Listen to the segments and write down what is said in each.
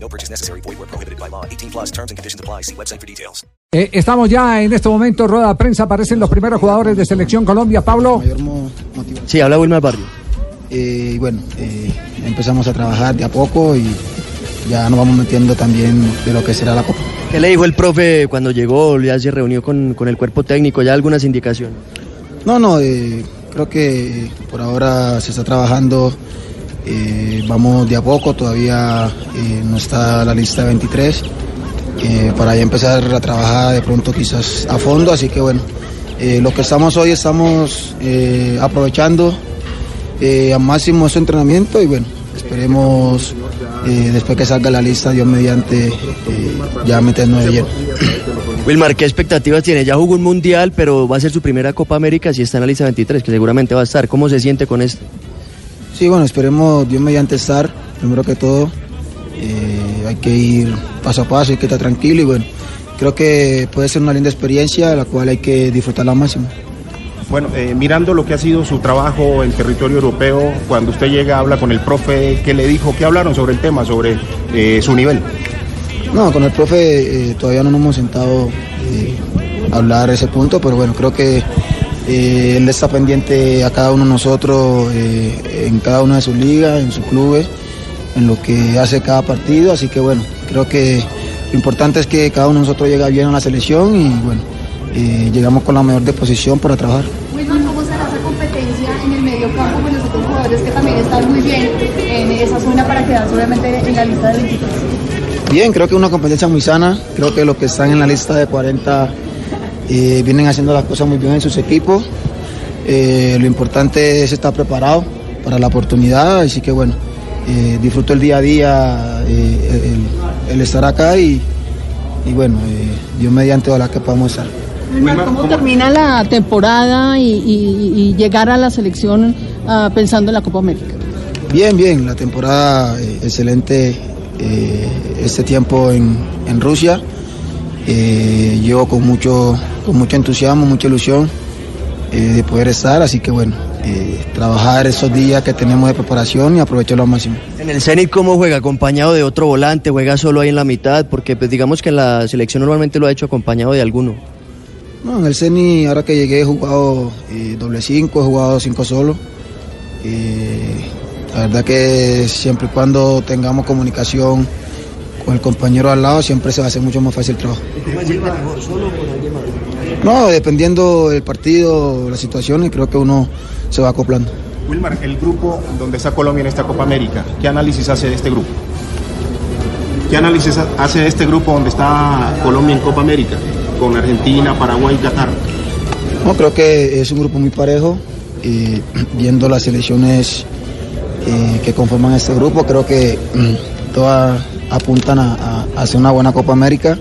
No purchase necessary. Void where prohibited by law. 18 plus terms and conditions apply. See website for details. Eh, estamos ya en este momento, rueda de prensa, aparecen los primeros jugadores de Selección Colombia. Pablo. Sí, habla Wilmar Barrio. Eh, y bueno, eh, empezamos a trabajar de a poco y ya nos vamos metiendo también de lo que será la Copa. ¿Qué le dijo el profe cuando llegó? ¿Ya se reunió con, con el cuerpo técnico? ¿Ya algunas indicaciones? No, no, eh, creo que por ahora se está trabajando, eh, vamos de a poco, todavía eh, no está la lista de 23, eh, para ya empezar a trabajar de pronto quizás a fondo, así que bueno, eh, lo que estamos hoy estamos aprovechando al máximo ese entrenamiento y bueno, esperemos después que salga la lista, Dios mediante, ya meternos de lleno. Wilmar, ¿qué expectativas tiene? Ya jugó un mundial, pero va a ser su primera Copa América si está en la lista 23, que seguramente va a estar. ¿Cómo se siente con esto? Sí, bueno, esperemos Dios mediante estar, primero que todo, eh, hay que ir paso a paso, hay que estar tranquilo y bueno, creo que puede ser una linda experiencia la cual hay que disfrutarla al máximo. Bueno, eh, mirando lo que ha sido su trabajo en territorio europeo, cuando usted llega, habla con el profe, ¿qué le dijo? ¿Qué hablaron sobre el tema, sobre eh, su nivel? No, con el profe eh, todavía no nos hemos sentado a hablar ese punto, pero bueno, creo que eh, él está pendiente a cada uno de nosotros, eh, en cada una de sus ligas, en sus clubes, en lo que hace cada partido, así que bueno, creo que lo importante es que cada uno de nosotros llega bien a la selección y bueno, eh, llegamos con la mejor disposición para trabajar. Wilman, ¿cómo será esa competencia en el medio campo con los otros jugadores que también están muy bien en esa zona para quedarse obviamente en la lista de 23? Bien, creo que es una competencia muy sana. Creo que los que están en la lista de 40 eh, vienen haciendo las cosas muy bien en sus equipos. Eh, lo importante es estar preparado para la oportunidad, así que bueno, eh, disfruto el día a día, eh, el, el estar acá y, y bueno, eh, Dios mediante ojalá que podamos estar. ¿cómo termina la temporada y, y- y llegar a la selección ah, pensando en la Copa América? Bien, bien, la temporada eh, excelente eh, este tiempo en, en Rusia. Eh, yo con mucho, con mucho entusiasmo, mucha ilusión eh, de poder estar, así que bueno, eh, trabajar esos días que tenemos de preparación y aprovecharlo al máximo. En el Zenit, ¿cómo juega? ¿Acompañado de otro volante? ¿Juega solo ahí en la mitad? Porque pues, digamos que en la selección normalmente lo ha hecho acompañado de alguno. No, en el CENI, ahora que llegué, he jugado eh, doble cinco, he jugado cinco solo. Eh, la verdad que siempre y cuando tengamos comunicación con el compañero al lado, siempre se va a hacer mucho más fácil el trabajo. No, dependiendo del partido, las situaciones, creo que uno se va acoplando. Wilmar, el grupo donde está Colombia en esta Copa América, ¿qué análisis hace de este grupo? ¿Qué análisis hace de este grupo donde está Colombia en Copa América? Con Argentina, Paraguay y Qatar. No, creo que es un grupo muy parejo. eh, viendo las selecciones eh, que conforman este grupo, creo que mm, todas apuntan a, a- a hacer una buena Copa América.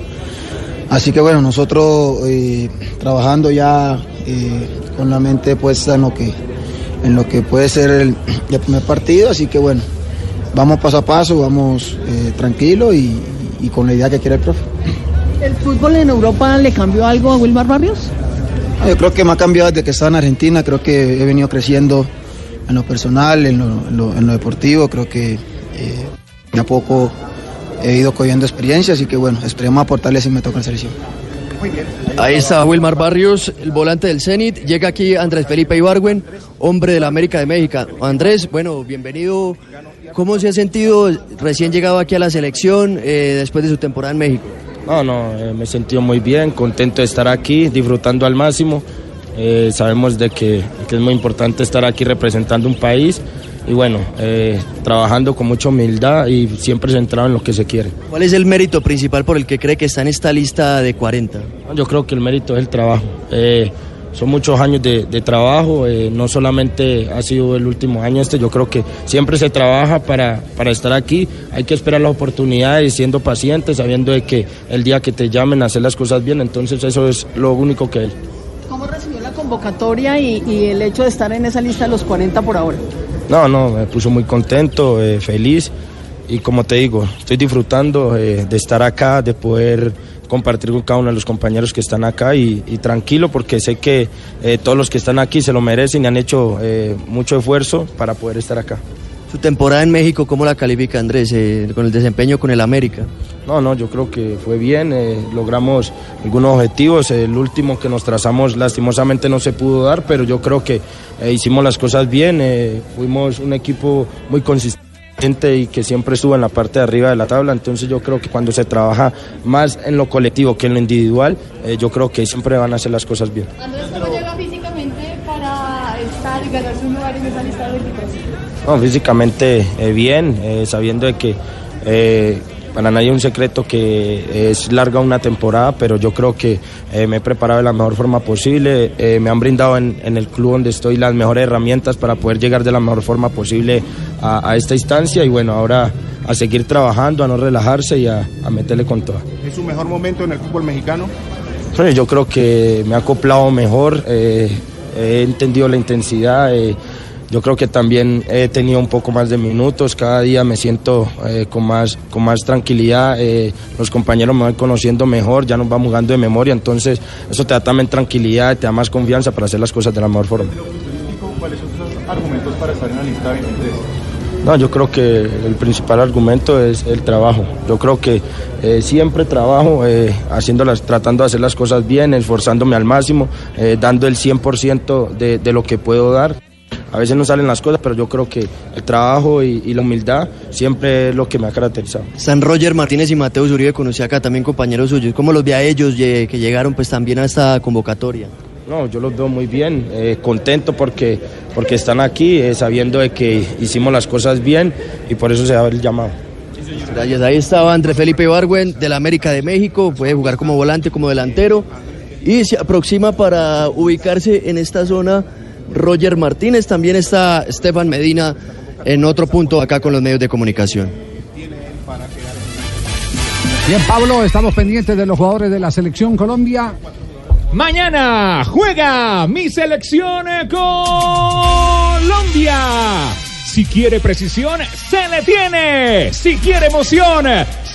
Así que bueno, nosotros eh, trabajando ya eh, con la mente puesta en lo que, en lo que puede ser el, el primer partido, así que bueno, vamos paso a paso, vamos eh, tranquilo y, y con la idea que quiere el profe. ¿El fútbol en Europa le cambió algo a Wilmar Barrios? Ah, Yo creo que me ha cambiado desde que estaba en Argentina, creo que he venido creciendo en lo personal, en lo, en lo- en lo deportivo, creo que eh, de a poco he ido cogiendo experiencia, así que bueno, esperemos aportarle si me toca la selección. Ahí está Wilmar Barrios, el volante del Zenit. Llega aquí Andrés Felipe Ibargüen, hombre de la América de México. Andrés, bueno, bienvenido. ¿Cómo se ha sentido recién llegado aquí a la selección eh, después de su temporada en México? No, no, eh, me he sentido muy bien, contento de estar aquí, disfrutando al máximo. Eh, sabemos de que, que es muy importante estar aquí representando un país y bueno, eh, trabajando con mucha humildad y siempre centrado en lo que se quiere. ¿Cuál es el mérito principal por el que cree que está en esta lista de 40? Yo creo que el mérito es el trabajo. Eh, son muchos años de, de trabajo, eh, no solamente ha sido el último año este, yo creo que siempre se trabaja para, para estar aquí, hay que esperar las oportunidades, siendo pacientes, sabiendo de que el día que te llamen a hacer las cosas bien, entonces eso es lo único que él. ¿Cómo recibió la convocatoria y, y el hecho de estar en esa lista de los 40 por ahora? No, no, me puso muy contento, eh, feliz y como te digo, estoy disfrutando eh, de estar acá, de poder compartir con cada uno de los compañeros que están acá y, tranquilo porque sé que eh, todos los que están aquí se lo merecen y han hecho eh, mucho esfuerzo para poder estar acá. Su temporada en México, ¿cómo la califica Andrés eh, con el desempeño con el América? No, no, yo creo que fue bien, eh, logramos algunos objetivos, el último que nos trazamos lastimosamente no se pudo dar, pero yo creo que eh, hicimos las cosas bien, eh, fuimos un equipo muy consistente y que siempre estuvo en la parte de arriba de la tabla, entonces yo creo que cuando se trabaja más en lo colectivo que en lo individual, eh, yo creo que siempre van a hacer las cosas bien. Andrés, ¿cómo llega físicamente para estar y ganarse un lugar en esa lista de 23? No, físicamente eh, bien, eh, sabiendo de que eh, para nadie es un secreto que es larga una temporada, pero yo creo que me he preparado de la mejor forma posible, me han brindado en, en el club donde estoy las mejores herramientas para poder llegar de la mejor forma posible a, a esta instancia y bueno, ahora a seguir trabajando, a no relajarse y a, a meterle con todo. ¿Es su mejor momento en el fútbol mexicano? Bueno, yo creo que me ha acoplado mejor, he entendido la intensidad, eh, yo creo que también he tenido un poco más de minutos, cada día me siento eh, con, más, con más tranquilidad, eh, los compañeros me van conociendo mejor, ya nos vamos jugando de memoria, entonces eso te da también tranquilidad, te da más confianza para hacer las cosas de la mejor forma. ¿Cuáles son sus argumentos para estar en la lista 23? No, yo creo que el principal argumento es el trabajo. Yo creo que eh, siempre trabajo eh, haciéndolas, tratando de hacer las cosas bien, esforzándome al máximo, eh, dando el 100% de, de lo que puedo dar. A veces no salen las cosas, pero yo creo que el trabajo y, y la humildad siempre es lo que me ha caracterizado. San Roger Martínez y Mateo Uribe conocí acá también compañeros suyos. ¿Cómo los ve a ellos eh, que llegaron pues también a esta convocatoria? No, yo los veo muy bien, eh, contento porque, porque están aquí, eh, sabiendo de que hicimos las cosas bien y por eso se da el llamado. Gracias. Ahí estaba André Felipe Ibargüen de la América de México, puede jugar como volante, como delantero y se aproxima para ubicarse en esta zona Roger Martínez, también está Estefan Medina en otro punto acá con los medios de comunicación. Bien, Pablo, estamos pendientes de los jugadores de la selección Colombia. Mañana juega mi selección Colombia. Si quiere precisión, se le tiene. Si quiere emoción,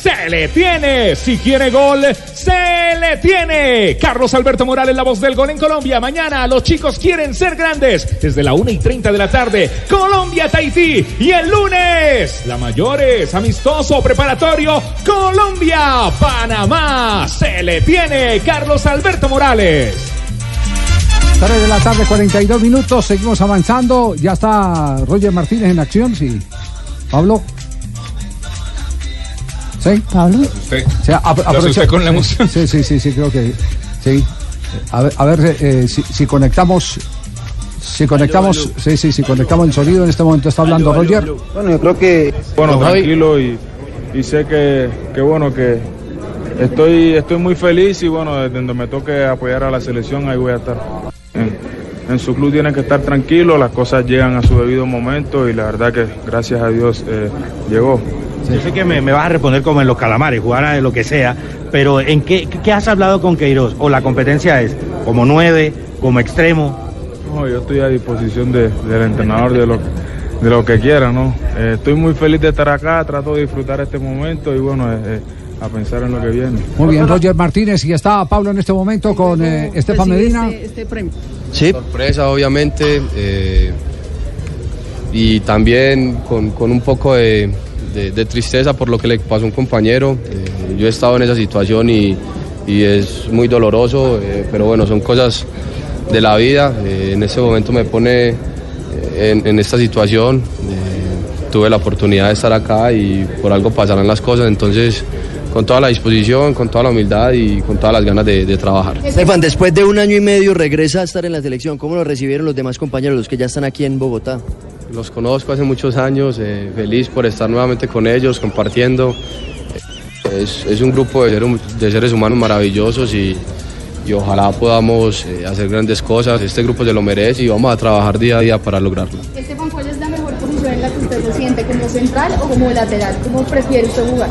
se le tiene. Si quiere gol, se le tiene. Carlos Alberto Morales, la voz del gol en Colombia. Mañana los chicos quieren ser grandes. Desde la 1 y 30 de la tarde, Colombia, Tahití. Y el lunes, la mayores, amistoso, preparatorio, Colombia, Panamá. Se le tiene. Carlos Alberto Morales. 3 de la tarde, 42 minutos, seguimos avanzando. Ya está Roger Martínez en acción, sí. Pablo. ¿Sí? Pablo. Usted. O sea, usted con la emoción. Sí, sí, sí, sí, creo que sí. A ver, a ver eh, si, si conectamos. Si conectamos, sí, sí, si conectamos el sonido, en este momento está hablando Roger. Bueno, yo creo que Bueno, tranquilo y, y sé que, que bueno que estoy estoy muy feliz y bueno, desde donde me toque apoyar a la selección ahí voy a estar. En, en su club tienen que estar tranquilos, las cosas llegan a su debido momento y la verdad que gracias a Dios eh, llegó. Yo sé que me, me vas a responder como en los calamares, jugar a lo que sea, pero ¿en qué, qué has hablado con Queiroz? ¿O la competencia es como nueve, como extremo? No, yo estoy a disposición de- del entrenador de lo, de lo que quiera, ¿no? Eh, estoy muy feliz de estar acá, trato de disfrutar este momento y bueno, eh, eh, a pensar en lo que viene. Muy bien, Roger Martínez. Y está Pablo en este momento con eh, Estefan Recibe Medina. Este, este premio. Sorpresa, obviamente, eh, y también con, con un poco de, de- tristeza por lo que le pasó a un compañero. Eh, yo he estado en esa situación y, y es muy doloroso, eh, pero bueno, son cosas de la vida. Eh, en ese momento me pone en, esta situación. Tuve la oportunidad de estar acá y por algo pasarán las cosas, entonces con toda la disposición, con toda la humildad y con todas las ganas de- de trabajar. Estefan, después de un año y medio regresa a estar en la selección. ¿Cómo lo recibieron los demás compañeros, los que ya están aquí en Bogotá? Los conozco hace muchos años, eh, feliz por estar nuevamente con ellos, compartiendo. Es, es un grupo de, ser- de seres humanos maravillosos y, y ojalá podamos eh, hacer grandes cosas. Este grupo se lo merece y vamos a trabajar día a día para lograrlo. Esteban, ¿cuál es la mejor posición en la que usted se siente? ¿Como central o como lateral? ¿Cómo prefiere usted jugar?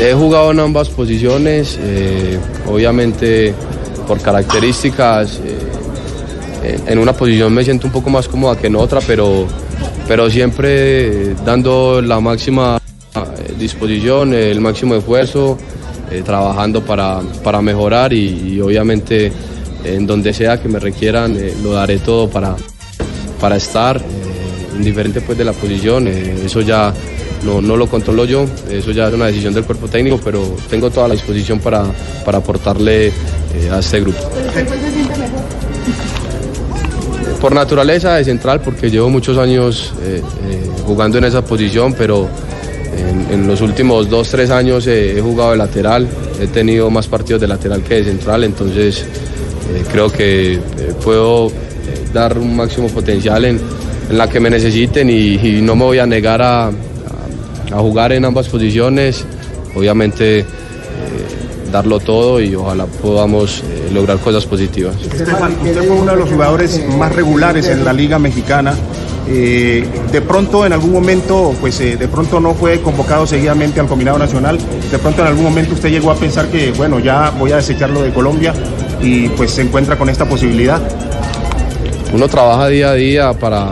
He jugado en ambas posiciones, eh, obviamente por características. eh, en una posición me siento un poco más cómoda que en otra, pero, pero siempre eh, dando la máxima eh, disposición, el máximo esfuerzo, eh, trabajando para, para mejorar y, obviamente en donde sea que me requieran eh, lo daré todo para, para estar, eh, indiferente pues de la posición, eh, eso ya no, no lo controlo yo, eso ya es una decisión del cuerpo técnico, pero tengo toda la disposición para, para aportarle eh, a este grupo. ¿Pero Por naturaleza de central, porque llevo muchos años eh, eh, jugando en esa posición, pero en, los últimos dos, tres años he jugado de lateral, he tenido más partidos de lateral que de central, entonces eh, creo que puedo dar un máximo potencial en, en la que me necesiten y, no me voy a negar a, a- a jugar en ambas posiciones, obviamente darlo todo y ojalá podamos eh, lograr cosas positivas. Usted fue uno de los jugadores más regulares en la Liga Mexicana. Eh, de pronto, en algún momento, pues eh, de pronto no fue convocado seguidamente al combinado nacional. De pronto, en algún momento, usted llegó a pensar que, bueno, ya voy a desecharlo de Colombia y pues se encuentra con esta posibilidad. Uno trabaja día a día para,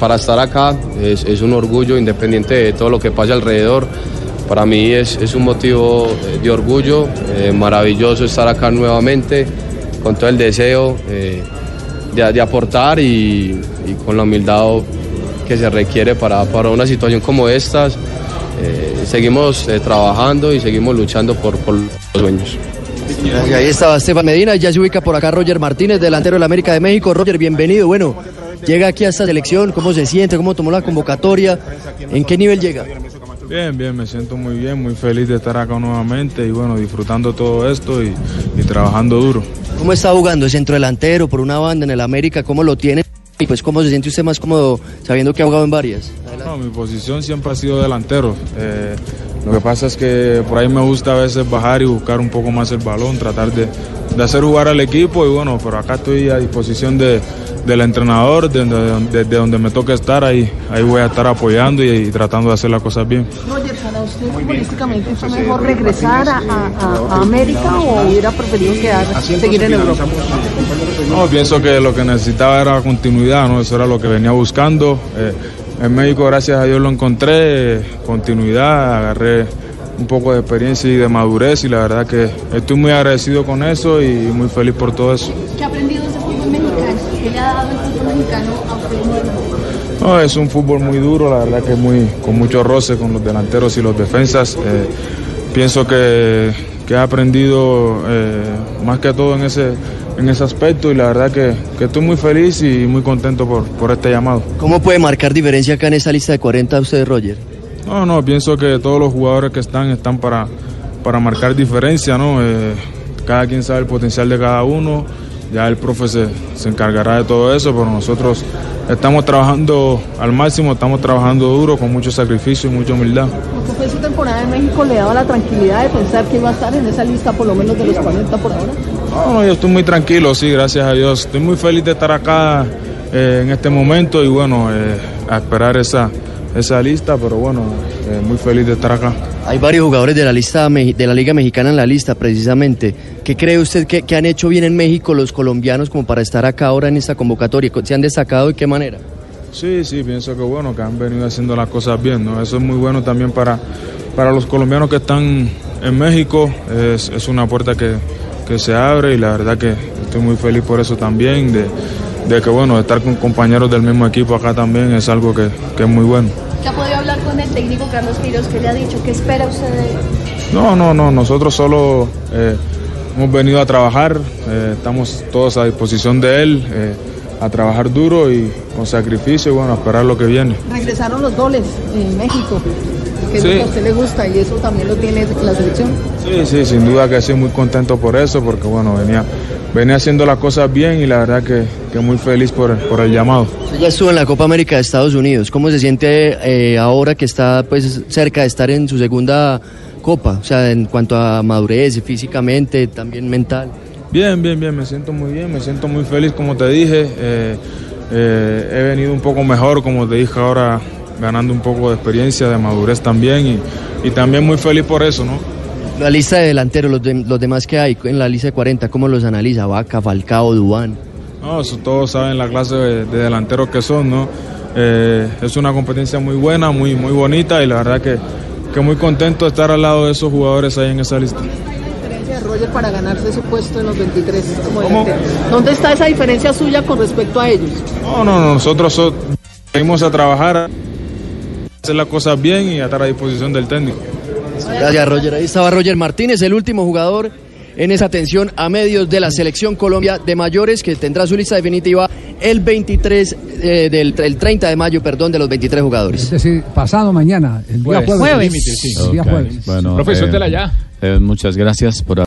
para estar acá, es, es un orgullo independiente de todo lo que pase alrededor. Para mí es, es un motivo eh, de orgullo, eh, maravilloso estar acá nuevamente, con todo el deseo eh, de, aportar y, con la humildad que se requiere para, para una situación como estas. Eh, seguimos trabajando y seguimos luchando por, los sueños. Ahí estaba Esteban Medina, ya se ubica por acá Roger Martínez, delantero del América de México. Roger, bienvenido. Bueno, llega aquí a esta selección, ¿cómo se siente? ¿Cómo tomó la convocatoria? ¿En qué nivel llega? Bien, bien, me siento muy bien, muy feliz de estar acá nuevamente y bueno, disfrutando todo esto y, trabajando duro. ¿Cómo está jugando? ¿Es centro delantero por una banda en el América? ¿Cómo lo tiene? Y pues, ¿cómo se siente usted más cómodo sabiendo que ha jugado en varias? No, mi posición siempre ha sido delantero. Eh, lo que pasa es que por ahí me gusta a veces bajar y buscar un poco más el balón, tratar de, de hacer jugar al equipo y bueno, pero acá estoy a disposición de, del entrenador, desde de, de donde me toque estar, ahí, ahí voy a estar apoyando y, y tratando de hacer las cosas bien. Roger, para usted futbolísticamente fue mejor regresar a, a- a América o hubiera preferido quedar, seguir en Europa? No, pienso que lo que necesitaba era continuidad, ¿no? Eso era lo que venía buscando. Eh, en México, gracias a Dios, lo encontré, continuidad, agarré un poco de experiencia y de madurez y la verdad que estoy muy agradecido con eso y muy feliz por todo eso. ¿Qué ha aprendido ese fútbol mexicano? ¿Qué le ha dado el fútbol mexicano a usted? No, es un fútbol muy duro, la verdad que muy, con mucho roce con los delanteros y los defensas. Eh, pienso que, que he aprendido eh, más que todo en ese, en ese aspecto y la verdad que, que estoy muy feliz y muy contento por, por este llamado. ¿Cómo puede marcar diferencia acá en esta lista de 40 usted, Roger? No, no, pienso que todos los jugadores que están están para, para marcar diferencia, ¿no? Eh, cada quien sabe el potencial de cada uno, ya el profe se, se encargará de todo eso, pero nosotros estamos trabajando al máximo, estamos trabajando duro, con mucho sacrificio y mucha humildad. ¿Cómo fue su temporada en México? ¿Le daba la tranquilidad de pensar que iba a estar en esa lista por lo menos de los 40 por ahora? No, no, yo estoy muy tranquilo, sí, gracias a Dios. Estoy muy feliz de estar acá eh, en este momento y bueno, eh, a esperar esa, esa lista, pero bueno, eh, muy feliz de estar acá. Hay varios jugadores de la lista de la Liga Mexicana en la lista, precisamente. ¿Qué cree usted que, que han hecho bien en México los colombianos como para estar acá ahora en esta convocatoria? ¿Se han destacado de qué manera? Sí, sí, pienso que bueno, que han venido haciendo las cosas bien, ¿no? Eso es muy bueno también para, para los colombianos que están en México, es, es una puerta que, que se abre y la verdad que estoy muy feliz por eso también, de, de que bueno, estar con compañeros del mismo equipo acá también es algo que, que es muy bueno. ¿Ya ha podido hablar con el técnico Carlos Queiroz? ¿Qué le ha dicho? ¿Qué espera usted de él? No, no, no, nosotros solo eh, hemos venido a trabajar, eh, estamos todos a disposición de él, eh, a trabajar duro y con sacrificio y bueno, a esperar lo que viene. Regresaron los goles en México, que es lo Sí. que a usted le gusta y eso también lo tiene la selección. Sí, sí, sin duda que sí, muy contento por eso, porque bueno, venía, venía haciendo las cosas bien y la verdad que, que muy feliz por, por el llamado. Usted ya estuvo en la Copa América de Estados Unidos. ¿Cómo se siente eh, ahora que está pues cerca de estar en su segunda Copa? O sea, en cuanto a madurez, físicamente, también mental. Bien, bien, bien, me siento muy bien, me siento muy feliz, como te dije. eh, eh, he venido un poco mejor, como te dije ahora, ganando un poco de experiencia, de madurez también, y, y también muy feliz por eso, ¿no? La lista de delanteros, los, de- los demás que hay en la lista de 40, ¿cómo los analiza? Vaca, Falcao, Dubán. No, eso todos saben la clase de, de delanteros que son, ¿no? Eh, es una competencia muy buena, muy, muy bonita, y la verdad que, que muy contento de estar al lado de esos jugadores ahí en esa lista. diferencia de Roger para ganarse ese puesto en los 23 como? ¿Dónde está esa diferencia suya con respecto a ellos? No, no, no, nosotros so- venimos a trabajar, hacer las cosas bien y estar a disposición del técnico. Gracias, Roger. Ahí estaba Roger Martínez, el último jugador en esa atención a medios de la Selección Colombia de mayores, que tendrá su lista definitiva el 23, eh, del el 30 de mayo, perdón, de los 23 jugadores. Es decir, pasado mañana, el día Jueves. jueves. Jueves. El día jueves. Bueno, Profe, eh, ya. eh, muchas gracias por